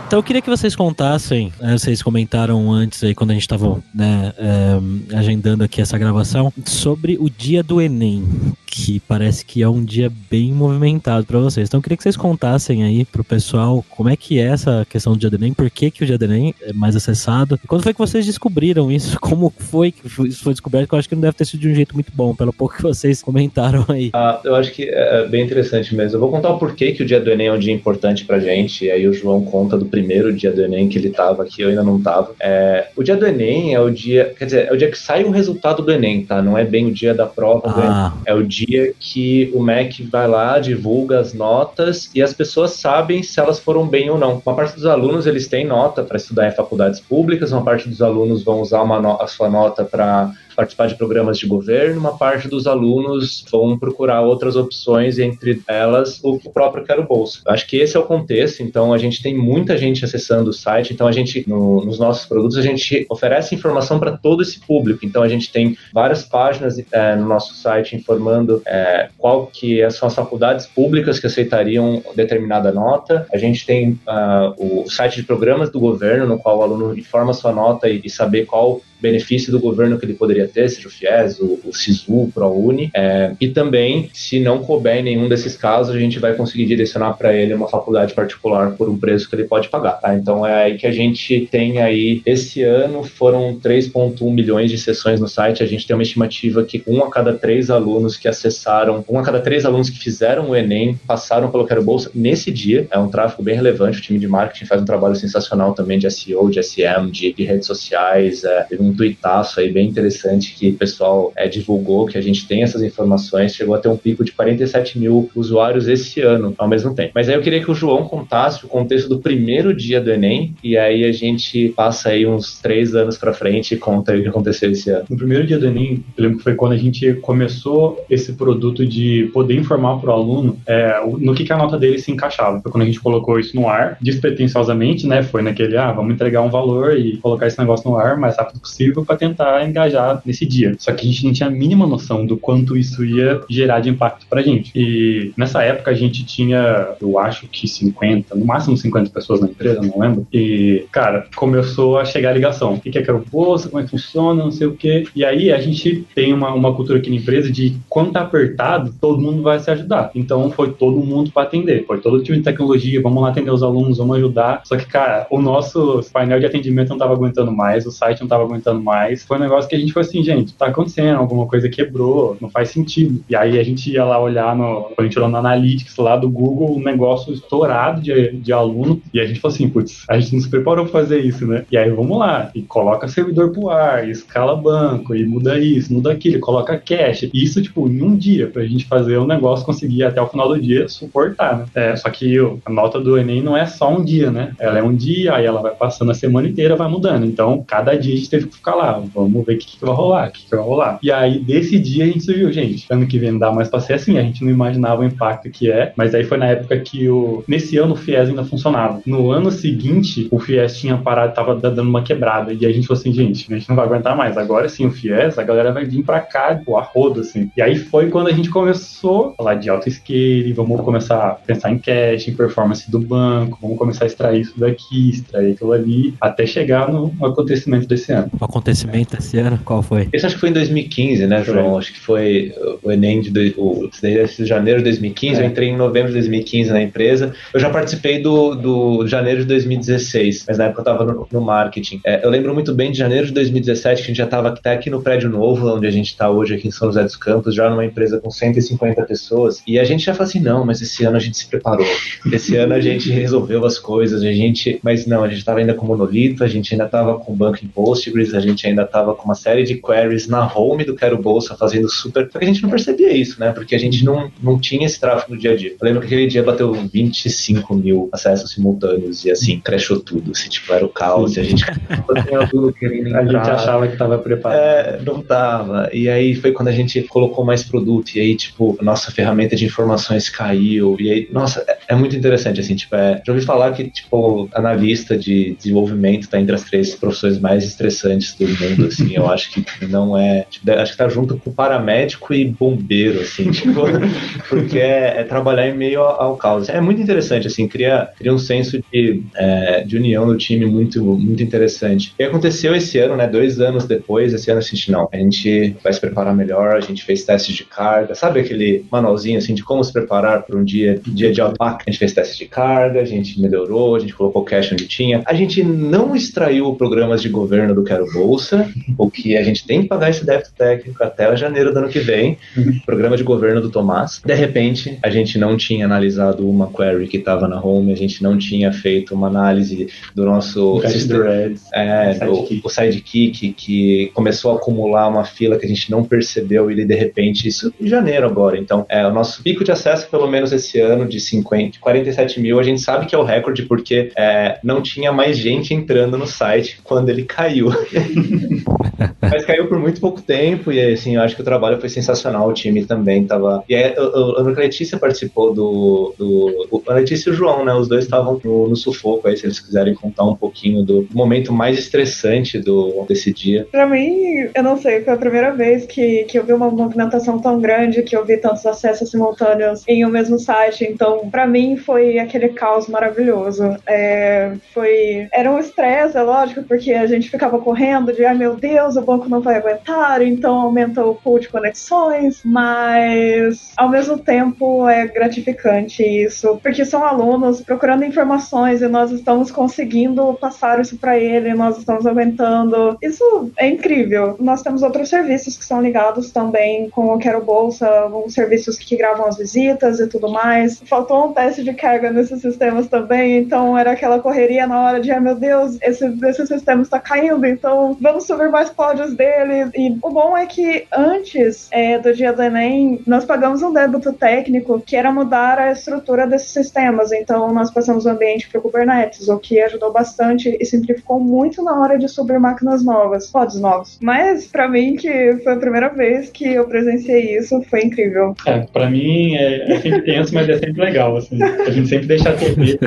Então eu queria que vocês contassem, né, vocês comentaram antes aí quando a gente estava né, é, agendando aqui essa gravação, sobre o dia do Enem, que parece que é um dia bem movimentado para vocês. Então eu queria que vocês contassem aí pro pessoal como é que é essa questão do dia do Enem, por que, que o dia do Enem é mais acessado, e quando foi que vocês descobriram isso, como foi que isso foi descoberto, que eu acho que não deve ter sido de um jeito muito bom, pelo pouco que vocês comentaram aí. Ah, eu acho que é bem interessante mesmo. Eu vou contar o porquê que o dia do Enem é um dia importante pra gente, e aí o João conta do primeiro dia do Enem que ele estava aqui, eu ainda não estava. É, o dia do Enem é o dia, quer dizer, é o dia que sai o resultado do Enem, tá? Não é bem o dia da prova ah. do Enem. É o dia que o MEC vai lá, divulga as notas e as pessoas sabem se elas foram bem ou não. Uma parte dos alunos eles têm nota para estudar em faculdades públicas, uma parte dos alunos vão usar uma no a sua nota para participar de programas de governo, uma parte dos alunos vão procurar outras opções, entre elas o próprio Quero Bolsa. Acho que esse é o contexto, então a gente tem muita gente acessando o site, então a gente, no, nos nossos produtos, a gente oferece informação para todo esse público, então a gente tem várias páginas é, no nosso site informando é, qual que são as faculdades públicas que aceitariam determinada nota, a gente tem uh, o site de programas do governo, no qual o aluno informa sua nota e, e saber qual benefício do governo que ele poderia ter, seja o FIES, o, o SISU, o ProUni, é, e também, se não couber em nenhum desses casos, a gente vai conseguir direcionar para ele uma faculdade particular por um preço que ele pode pagar. Tá? Então é aí que a gente tem aí, esse ano foram 3,1 milhões de sessões no site, a gente tem uma estimativa que um a cada três alunos que acessaram, um a cada três alunos que fizeram o Enem passaram pelo Quero Bolsa nesse dia, é um tráfego bem relevante, o time de marketing faz um trabalho sensacional também de SEO, de SM, de, de redes sociais, é, teve um tuitaço aí bem interessante que o pessoal é, divulgou, que a gente tem essas informações, chegou a ter um pico de 47 mil usuários esse ano, ao mesmo tempo. Mas aí eu queria que o João contasse o contexto do primeiro dia do Enem, e aí a gente passa aí uns três anos para frente e conta o que aconteceu esse ano. No primeiro dia do Enem, eu lembro que foi quando a gente começou esse produto de poder informar para o aluno é, no que, que a nota dele se encaixava. Foi quando a gente colocou isso no ar, despretensiosamente, né? Foi naquele, ah, vamos entregar um valor e colocar esse negócio no ar o mais rápido possível possível para tentar engajar nesse dia. Só que a gente não tinha a mínima noção do quanto isso ia gerar de impacto pra gente. E nessa época a gente tinha, eu acho que 50, no máximo 50 pessoas na empresa, não lembro. E, cara, começou a chegar a ligação. O que é que era o bolsa, como é que funciona, não sei o quê. E aí a gente tem uma, uma cultura aqui na empresa de quando tá apertado, todo mundo vai se ajudar. Então foi todo mundo para atender. Foi todo time de tecnologia, vamos lá atender os alunos, vamos ajudar. Só que, cara, o nosso painel de atendimento não tava aguentando mais, o site não tava aguentando suportando mais. Foi um negócio que a gente foi assim, gente, tá acontecendo, alguma coisa quebrou, não faz sentido. E aí a gente ia lá olhar no, a gente olhou no Analytics lá do Google, um negócio estourado de, de aluno, e a gente falou assim, putz, a gente não se preparou pra fazer isso, né? E aí vamos lá, e coloca servidor pro ar, e escala banco, e muda isso, muda aquilo, coloca cache. E isso, tipo, em um dia, pra gente fazer o negócio conseguir até o final do dia suportar, né? É, só que a nota do Enem não é só um dia, né? Ela é um dia, aí ela vai passando a semana inteira, vai mudando. Então, cada dia a gente teve que ficar lá, vamos ver o que, que vai rolar, o que, que vai rolar. E aí, desse dia, a gente viu, gente, ano que vem não dá mais pra ser assim, a gente não imaginava o impacto que é, mas aí foi na época que o. Nesse ano o FIES ainda funcionava. No ano seguinte, o FIES tinha parado, tava dando uma quebrada. E a gente falou assim, gente, a gente não vai aguentar mais. Agora sim, o FIES, a galera vai vir pra cá, pô, a roda, assim. E aí foi quando a gente começou a falar de auto-scale, vamos começar a pensar em cash, em performance do banco, vamos começar a extrair isso daqui, extrair aquilo ali, até chegar no acontecimento desse ano. O acontecimento desse ano, qual foi? Esse acho que foi em 2015, né, João? Acho que foi o Enem de, o, de janeiro de 2015, é. eu entrei em novembro de 2015 na empresa. Eu já participei do, do janeiro de 2016, mas na época eu estava no, no, marketing. É, eu lembro muito bem de janeiro de 2017, que a gente já estava até aqui no prédio novo, onde a gente está hoje, aqui em São José dos Campos, já numa empresa com 150 pessoas. E a gente já falou assim: não, mas esse ano a gente se preparou. Esse ano a gente resolveu as coisas, a gente. Mas não, a gente estava ainda com monolito, a gente ainda estava com banco em Postgres, a gente ainda estava com uma série de queries na home do Quero Bolsa fazendo super. Só que a gente não percebia isso, né? Porque a gente não, não tinha esse tráfego no dia a dia. Eu lembro que aquele dia bateu 25 mil acessos simultâneos e assim, crashou tudo. Assim, tipo, era o caos. E a gente. a gente achava que estava preparado. É, não tava. E aí foi quando a gente colocou mais produto. E aí, tipo, nossa ferramenta de informações caiu. E aí, nossa, é, é muito interessante, assim, tipo, é, já ouvi falar que, tipo, analista de desenvolvimento tá entre as três profissões mais estressantes do mundo, assim. Eu acho que não é. Tipo, acho que tá junto com paramédico e bombeiro, assim, tipo, porque é, é trabalhar em meio ao, ao, caos. É muito interessante, assim, cria, cria um senso de, é, de união no time muito, muito interessante. E aconteceu esse ano, né? Dois anos depois, esse ano a gente não. A gente vai se preparar melhor, a gente fez testes de carga, sabe aquele manualzinho assim de como se preparar para um dia, dia de alto A gente fez testes de carga, a gente melhorou, a gente colocou cache onde tinha. A gente não extraiu programas de governo do Quero Bolsa, o que a gente tem que pagar esse débito técnico até janeiro do ano que vem. Uhum. Programa de governo do Tomás. De repente, a gente não tinha analisado uma query que estava na home, a gente não tinha feito uma análise do nosso sistema, é, o, o sidekick que começou a acumular uma fila que a gente não percebeu e de repente isso em janeiro agora. Então, é, o nosso pico de acesso, pelo menos esse ano, de 50, 47 mil, a gente sabe que é o recorde porque é, não tinha mais gente entrando no site quando ele caiu. Mas caiu por muito pouco tempo e assim, eu acho que o trabalho foi sensacional, o time também tava. E aí, a Letícia participou do, do. A Letícia e o João, né? Os dois estavam no, no, sufoco aí, se eles quiserem contar um pouquinho do momento mais estressante do, desse dia. Pra mim, eu não sei, foi a primeira vez que, que eu vi uma movimentação tão grande, que eu vi tantos acessos simultâneos em um mesmo site. Então, pra mim, foi aquele caos maravilhoso. É, foi. Era um estresse, é lógico, porque a gente ficava correndo de, ai meu Deus, o banco não vai aguentar, então aumenta o pool de conexões, mas ao mesmo tempo é gratificante isso, porque são alunos procurando informações e nós estamos conseguindo passar isso para ele, nós estamos aguentando. Isso é incrível. Nós temos outros serviços que são ligados também com o Quero Bolsa, os serviços que gravam as visitas e tudo mais. Faltou um teste de carga nesses sistemas também, então era aquela correria na hora de, ai meu Deus, esse, esse sistema está caindo, então vamos subir mais códigos dele. E o bom é que antes é, do dia do Enem, nós pagamos um débito técnico que era mudar a estrutura desses sistemas. Então, nós passamos o ambiente para o Kubernetes, o que ajudou bastante e simplificou muito na hora de subir máquinas novas, pods novos. Mas, para mim, que foi a primeira vez que eu presenciei isso, foi incrível. É, para mim é, é, sempre tenso, mas é sempre legal. Assim. A gente sempre deixa a TV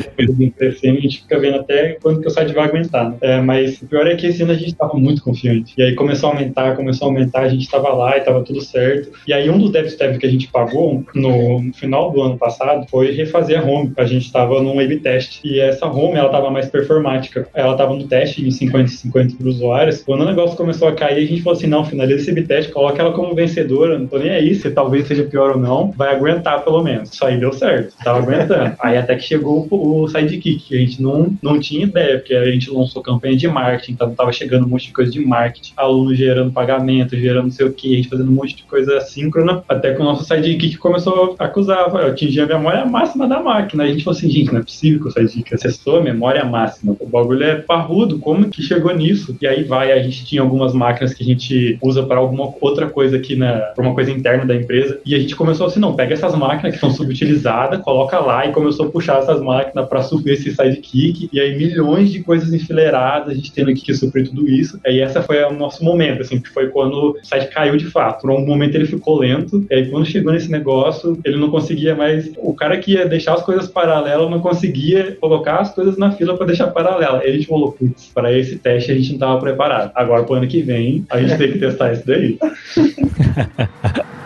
a gente fica vendo até quando que o site vai aguentar. Né? É, mas o pior é que esse ano a gente estava muito confiante. E aí começou a aumentar, começou a aumentar, a gente estava lá e estava tudo certo. E aí um dos debit que a gente pagou no final do ano passado foi refazer a home. A gente estava num A-B test e essa home ela estava mais performática. Ela estava no teste em 50 e 50 para usuários. Quando o negócio começou a cair, a gente falou assim: não, finaliza esse A-B test, coloca ela como vencedora. Não tô nem aí se talvez seja pior ou não, vai aguentar pelo menos. Isso aí deu certo, tava aguentando. aí até que chegou o, sidekick, a gente não, não tinha ideia, porque a gente lançou campanha de marketing, então tava chegando fazendo um monte de coisa de marketing, aluno gerando pagamento, gerando não sei o que, a gente fazendo um monte de coisa assíncrona, até que o nosso sidekick começou a acusar, eu atingi a memória máxima da máquina. A gente falou assim, gente, não é possível que o sidekick acessou a memória máxima. O bagulho é parrudo, como que chegou nisso? E aí vai, a gente tinha algumas máquinas que a gente usa para alguma outra coisa aqui na, pra uma coisa interna da empresa, e a gente começou assim, não, pega essas máquinas que estão subutilizadas, coloca lá e começou a puxar essas máquinas para suprir esse sidekick, e aí milhões de coisas enfileiradas, a gente tendo que suprir tudo isso. E essa foi o nosso momento, assim, que foi quando o site caiu de fato. Por um momento ele ficou lento, e aí quando chegou nesse negócio, ele não conseguia mais. O cara que ia deixar as coisas paralelas não conseguia colocar as coisas na fila para deixar paralela. A gente falou, putz, para esse teste a gente não estava preparado. Agora pro ano que vem a gente tem que testar isso daí.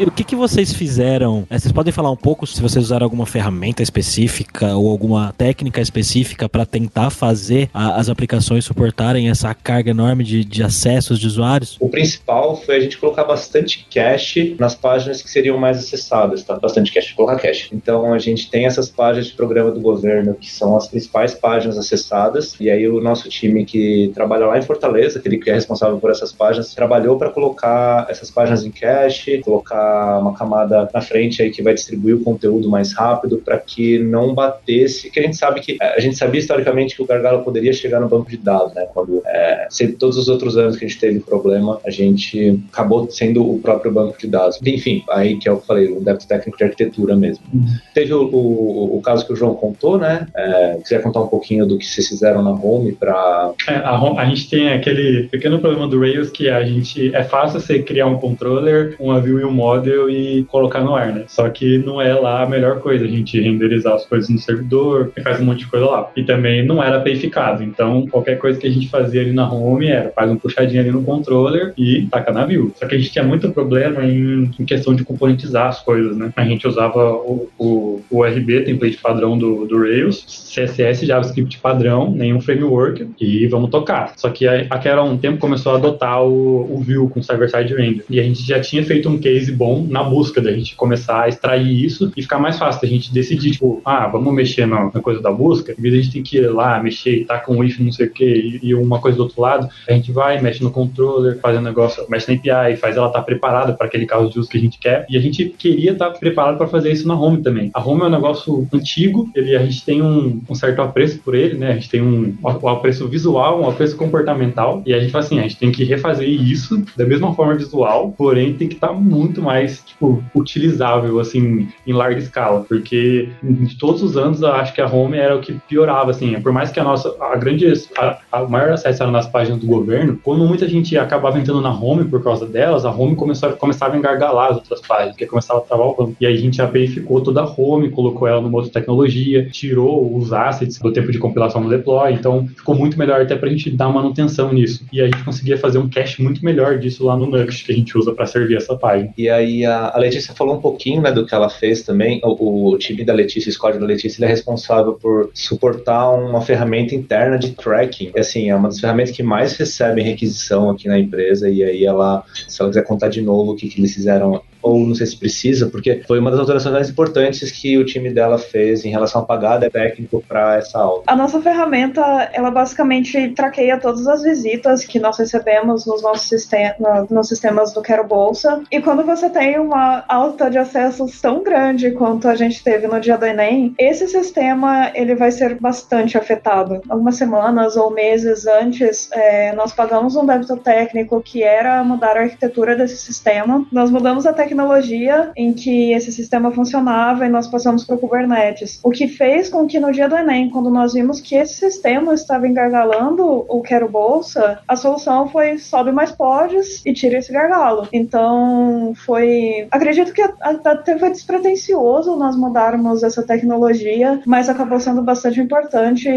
E o que, que vocês fizeram? É, vocês podem falar um pouco se vocês usaram alguma ferramenta específica ou alguma técnica específica para tentar fazer a, as aplicações suportarem essa carga enorme de, de acessos de usuários? O principal foi a gente colocar bastante cache nas páginas que seriam mais acessadas, tá? Bastante cache, colocar cache. Então a gente tem essas páginas de programa do governo que são as principais páginas acessadas, e aí o nosso time que trabalha lá em Fortaleza, aquele que é responsável por essas páginas, trabalhou para colocar essas páginas em cache, colocar uma camada na frente aí que vai distribuir o conteúdo mais rápido para que não batesse, que a gente sabe que a gente sabia historicamente que o gargalo poderia chegar no banco de dados, né? Quando é, todos os outros anos que a gente teve problema, a gente acabou sendo o próprio banco de dados. Enfim, aí que é o que eu falei, o débito técnico de arquitetura mesmo. Uhum. Teve o, o, o, caso que o João contou, né? É, quiser contar um pouquinho do que vocês fizeram na Home para é, a, a, gente tem aquele pequeno problema do Rails que a gente é fácil você criar um controller, uma view e um mod model e colocar no ar, né? Só que não é lá a melhor coisa, a gente renderizar as coisas no servidor, faz um monte de coisa lá. E também não era peificado, então qualquer coisa que a gente fazia ali na home era faz um puxadinho ali no controller e taca na view. Só que a gente tinha muito problema em, em questão de componentizar as coisas, né? A gente usava o, o, o RB, template padrão do, do Rails, CSS, JavaScript padrão, nenhum framework e vamos tocar. Só que a, a um tempo começou a adotar o, o Vue com server-side render. E a gente já tinha feito um case bom bom na busca da gente começar a extrair isso e ficar mais fácil da gente decidir, tipo, ah, vamos mexer na, na coisa da busca, em vez de a gente ter que ir lá, mexer e tá com o if não sei o que e, uma coisa do outro lado, a gente vai, mexe no controller, faz um negócio, mexe na API, faz ela estar tá preparada para aquele caso de uso que a gente quer e a gente queria estar tá preparado para fazer isso na home também. A home é um negócio antigo, ele, a gente tem um, um certo apreço por ele, né? A gente tem um, um apreço visual, um apreço comportamental e a gente fala assim, a gente tem que refazer isso da mesma forma visual, porém tem que estar tá muito mais mais, tipo, utilizável, assim, em larga escala, porque de todos os anos acho que a home era o que piorava, assim, por mais que a nossa, a grande, a, a maior acesso era nas páginas do governo, quando muita gente acabava entrando na home por causa delas, a home começou, começava a engargalar as outras páginas, porque começava a travar o banco. E aí a gente APIficou toda a home, colocou ela numa outra tecnologia, tirou os assets do tempo de compilação no deploy, então ficou muito melhor até pra gente dar manutenção nisso. E a gente conseguia fazer um cache muito melhor disso lá no Nuxt, que a gente usa para servir essa página. E aí a, Letícia falou um pouquinho né, do que ela fez também. O, o time da Letícia, o squad da Letícia, ele é responsável por suportar uma ferramenta interna de tracking. Assim, é uma das ferramentas que mais recebem requisição aqui na empresa. E aí ela, se ela quiser contar de novo o que, que eles fizeram ou não sei se precisa, porque foi uma das alterações mais importantes que o time dela fez em relação a pagar técnico para essa aula. A nossa ferramenta, ela basicamente traqueia todas as visitas que nós recebemos nos nossos sistemas, nos sistemas do Quero Bolsa. E quando você tem uma alta de acessos tão grande quanto a gente teve no dia do Enem, esse sistema ele vai ser bastante afetado. Algumas semanas ou meses antes, é, nós pagamos um débito técnico que era mudar a arquitetura desse sistema. Nós mudamos a tecnologia em que esse sistema funcionava e nós passamos para o Kubernetes. O que fez com que no dia do Enem, quando nós vimos que esse sistema estava engargalando o Quero Bolsa, a solução foi sobe mais pods e tira esse gargalo. Então foi. Acredito que até foi despretensioso nós mudarmos essa tecnologia, mas acabou sendo bastante importante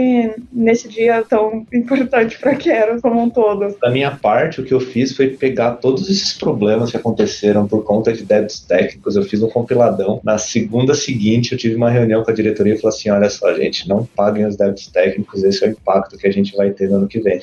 nesse dia tão importante para Quero como um todo. Da minha parte, o que eu fiz foi pegar todos esses problemas que aconteceram por conta de de débitos técnicos, eu fiz um compiladão. Na segunda seguinte, eu tive uma reunião com a diretoria e falei assim: olha só, gente, não paguem os débitos técnicos, esse é o impacto que a gente vai ter no ano que vem.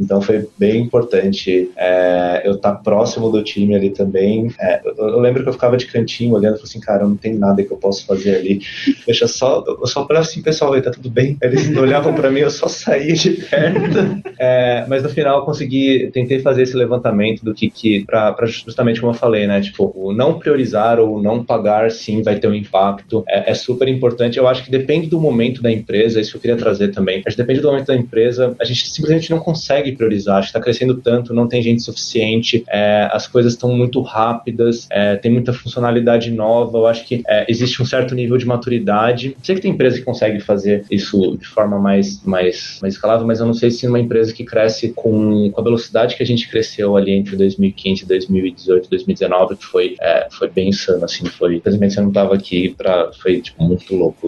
Então foi bem importante é, eu estar próximo do time ali também. É, eu, eu, lembro que eu ficava de cantinho olhando e falei assim: cara, não tem nada que eu possa fazer ali. Deixa só, eu só falava assim, pessoal, tá tudo bem? Eles olhavam para mim, eu só saía de perto. É, mas no final eu consegui, tentei fazer esse levantamento do que, que para justamente como eu falei, né? Tipo, o não priorizar ou não pagar, sim, vai ter um impacto. É, é, super importante. Eu acho que depende do momento da empresa, isso eu queria trazer também. Acho que depende do momento da empresa, a gente simplesmente não consegue priorizar. Que está crescendo tanto, não tem gente suficiente, é, as coisas estão muito rápidas, é, tem muita funcionalidade nova. Eu acho que é, existe um certo nível de maturidade. Sei que tem empresa que consegue fazer isso de forma mais, mais, mais escalável, mas eu não sei se uma empresa que cresce com, com a velocidade que a gente cresceu ali entre 2015 e 2018, 2019, que foi, é, foi bem insano, assim, foi, infelizmente você não estava aqui para foi, tipo, muito louco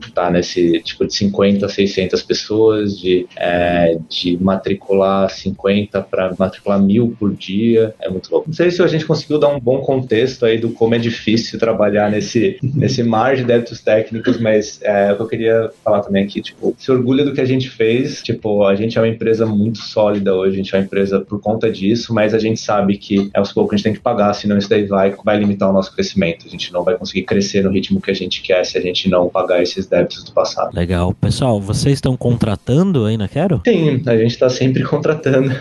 estar tá nesse, tipo, de 50 a 600 pessoas, de, é, de matricular 50 para matricular mil por dia, é muito louco. Não sei se a gente conseguiu dar um bom contexto aí do como é difícil trabalhar nesse, nesse mar de débitos técnicos, mas é, o que eu queria falar também aqui, tipo, se orgulha do que a gente fez, tipo, a gente é uma empresa muito sólida hoje, a gente é uma empresa por conta disso, mas a gente sabe que é aos poucos a gente tem que pagar, senão isso daí vai, vai limitar o nosso crescimento. A gente não vai conseguir crescer no ritmo que a gente quer se a gente não pagar esses débitos do passado. Legal. Pessoal, vocês estão contratando aí na Quero? Sim, a gente está sempre contratando.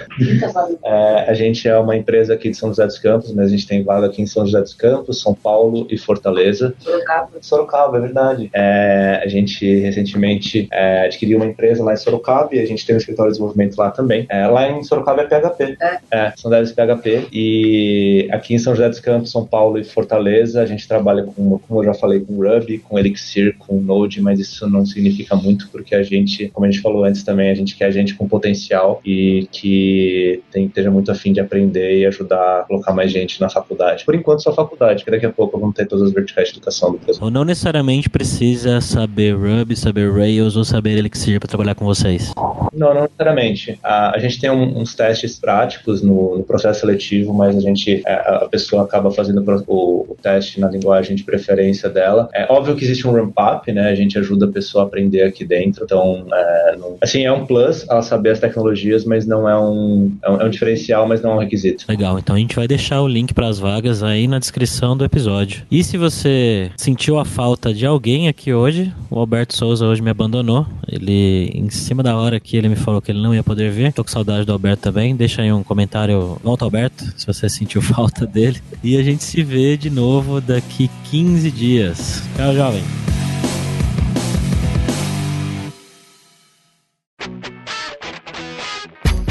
é, a gente é uma empresa aqui de São José dos Campos, mas a gente tem vaga aqui em São José dos Campos, São Paulo e Fortaleza. Sorocaba. Sorocaba, é verdade. É, a gente recentemente é, adquiriu uma empresa lá em Sorocaba e a gente tem um escritório de desenvolvimento lá também. É, lá em Sorocaba é PHP. É. é são devs PHP. E aqui em São José dos Campos, São Paulo e Fortaleza, a gente trabalha com, como eu já falei, com Ruby, com Elixir, com Node, mas isso não significa muito porque a gente, como a gente falou antes também, a gente quer gente com potencial e que tem, esteja muito afim de aprender e ajudar a colocar mais gente na faculdade. Por enquanto, só faculdade, porque daqui a pouco vamos ter todas as verticais de educação do Brasil. Ou não necessariamente precisa saber Ruby, saber Rails ou saber Elixir para trabalhar com vocês? Não, não necessariamente. A, a gente tem um, uns testes práticos no, no, processo seletivo, mas a gente, a, é, a pessoa acaba fazendo o, o, teste na linguagem de preferência dela. É óbvio que existe um ramp-up, né? A gente ajuda a pessoa a aprender aqui dentro. Então, é, não, assim, é um plus ela saber as tecnologias, mas não é um, é um, é um diferencial, mas não é um requisito. Legal, então a gente vai deixar o link para as vagas aí na descrição do episódio. E se você sentiu a falta de alguém aqui hoje, o Alberto Souza hoje me abandonou. Ele, em cima da hora que ele me falou que ele não ia poder ver. Tô com saudade do Alberto também. Deixa aí um comentário. Volta, Alberto, se você sentiu falta dele. E a gente se vê de novo daqui 15 dias. Tchau, jovem.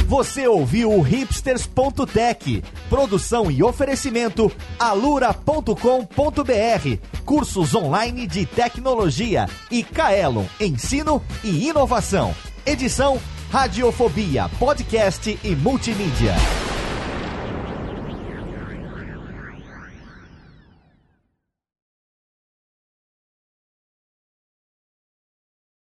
Você ouviu o hipsters.tech, produção e oferecimento alura.com.br, cursos online de tecnologia e Kaelon, ensino e inovação. Edição Radiofobia, podcast e multimídia.